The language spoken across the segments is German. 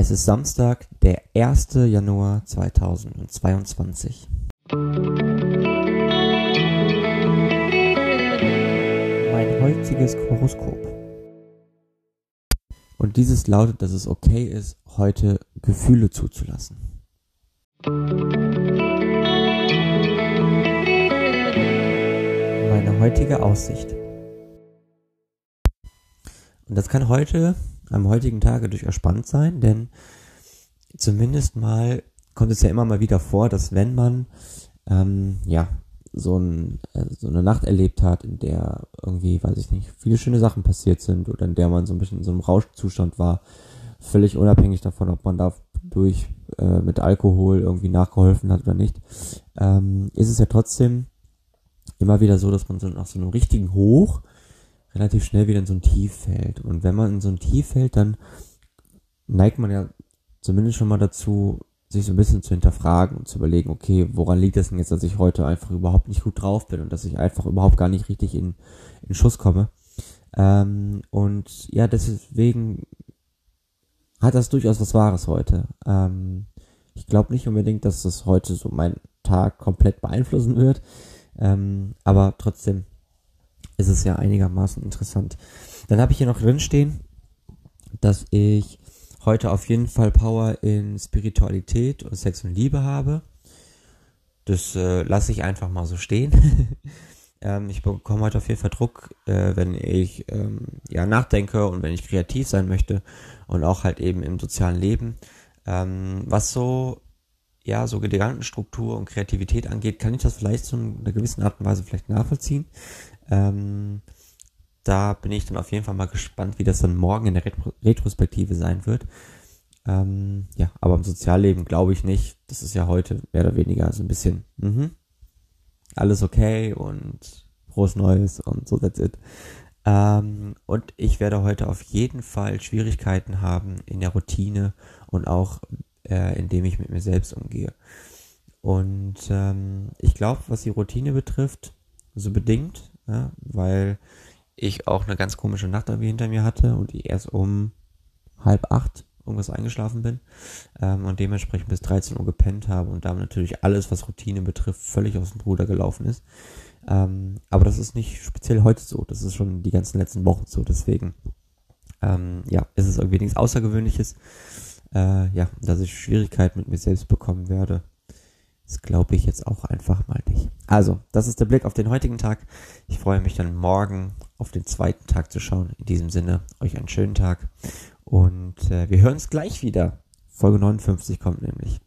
Es ist Samstag, der 1. Januar 2022. Mein heutiges Horoskop. Und dieses lautet, dass es okay ist, heute Gefühle zuzulassen. Meine heutige Aussicht. Und das kann heute am heutigen Tage durchaus spannend sein, denn zumindest mal kommt es ja immer mal wieder vor, dass wenn man ähm, ja so, ein, äh, so eine Nacht erlebt hat, in der irgendwie, weiß ich nicht, viele schöne Sachen passiert sind oder in der man so ein bisschen in so einem Rauschzustand war, völlig unabhängig davon, ob man dadurch äh, mit Alkohol irgendwie nachgeholfen hat oder nicht, ähm, ist es ja trotzdem immer wieder so, dass man so nach so einem richtigen Hoch relativ schnell wieder in so ein Tief fällt. Und wenn man in so ein Tief fällt, dann neigt man ja zumindest schon mal dazu, sich so ein bisschen zu hinterfragen und zu überlegen, okay, woran liegt es denn jetzt, dass ich heute einfach überhaupt nicht gut drauf bin und dass ich einfach überhaupt gar nicht richtig in, in Schuss komme. Ähm, und ja, deswegen hat das durchaus was Wahres heute. Ähm, ich glaube nicht unbedingt, dass das heute so meinen Tag komplett beeinflussen wird, ähm, aber trotzdem ist es ja einigermaßen interessant. Dann habe ich hier noch drin stehen, dass ich heute auf jeden Fall Power in Spiritualität und Sex und Liebe habe. Das äh, lasse ich einfach mal so stehen. ähm, ich bekomme heute auf jeden Fall Druck, äh, wenn ich ähm, ja nachdenke und wenn ich kreativ sein möchte und auch halt eben im sozialen Leben. Ähm, was so ja so Gedankenstruktur und Kreativität angeht, kann ich das vielleicht zu einer gewissen Art und Weise vielleicht nachvollziehen. Ähm, da bin ich dann auf jeden Fall mal gespannt, wie das dann morgen in der Retro Retrospektive sein wird. Ähm, ja, aber im Sozialleben glaube ich nicht. Das ist ja heute mehr oder weniger so ein bisschen mh, alles okay und frohes Neues und so that's it. Ähm, und ich werde heute auf jeden Fall Schwierigkeiten haben in der Routine und auch äh, indem ich mit mir selbst umgehe. Und ähm, ich glaube, was die Routine betrifft, so bedingt, ja, weil ich auch eine ganz komische Nacht irgendwie hinter mir hatte und ich erst um halb acht irgendwas eingeschlafen bin ähm, und dementsprechend bis 13 Uhr gepennt habe und damit natürlich alles, was Routine betrifft, völlig aus dem Bruder gelaufen ist. Ähm, aber das ist nicht speziell heute so, das ist schon die ganzen letzten Wochen so, deswegen ähm, ja, ist es irgendwie nichts Außergewöhnliches, äh, ja, dass ich Schwierigkeiten mit mir selbst bekommen werde. Das glaube ich jetzt auch einfach mal nicht. Also, das ist der Blick auf den heutigen Tag. Ich freue mich dann morgen auf den zweiten Tag zu schauen. In diesem Sinne, euch einen schönen Tag. Und äh, wir hören uns gleich wieder. Folge 59 kommt nämlich.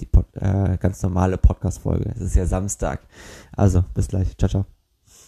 Die Pod äh, ganz normale Podcast-Folge. Es ist ja Samstag. Also, bis gleich. Ciao, ciao.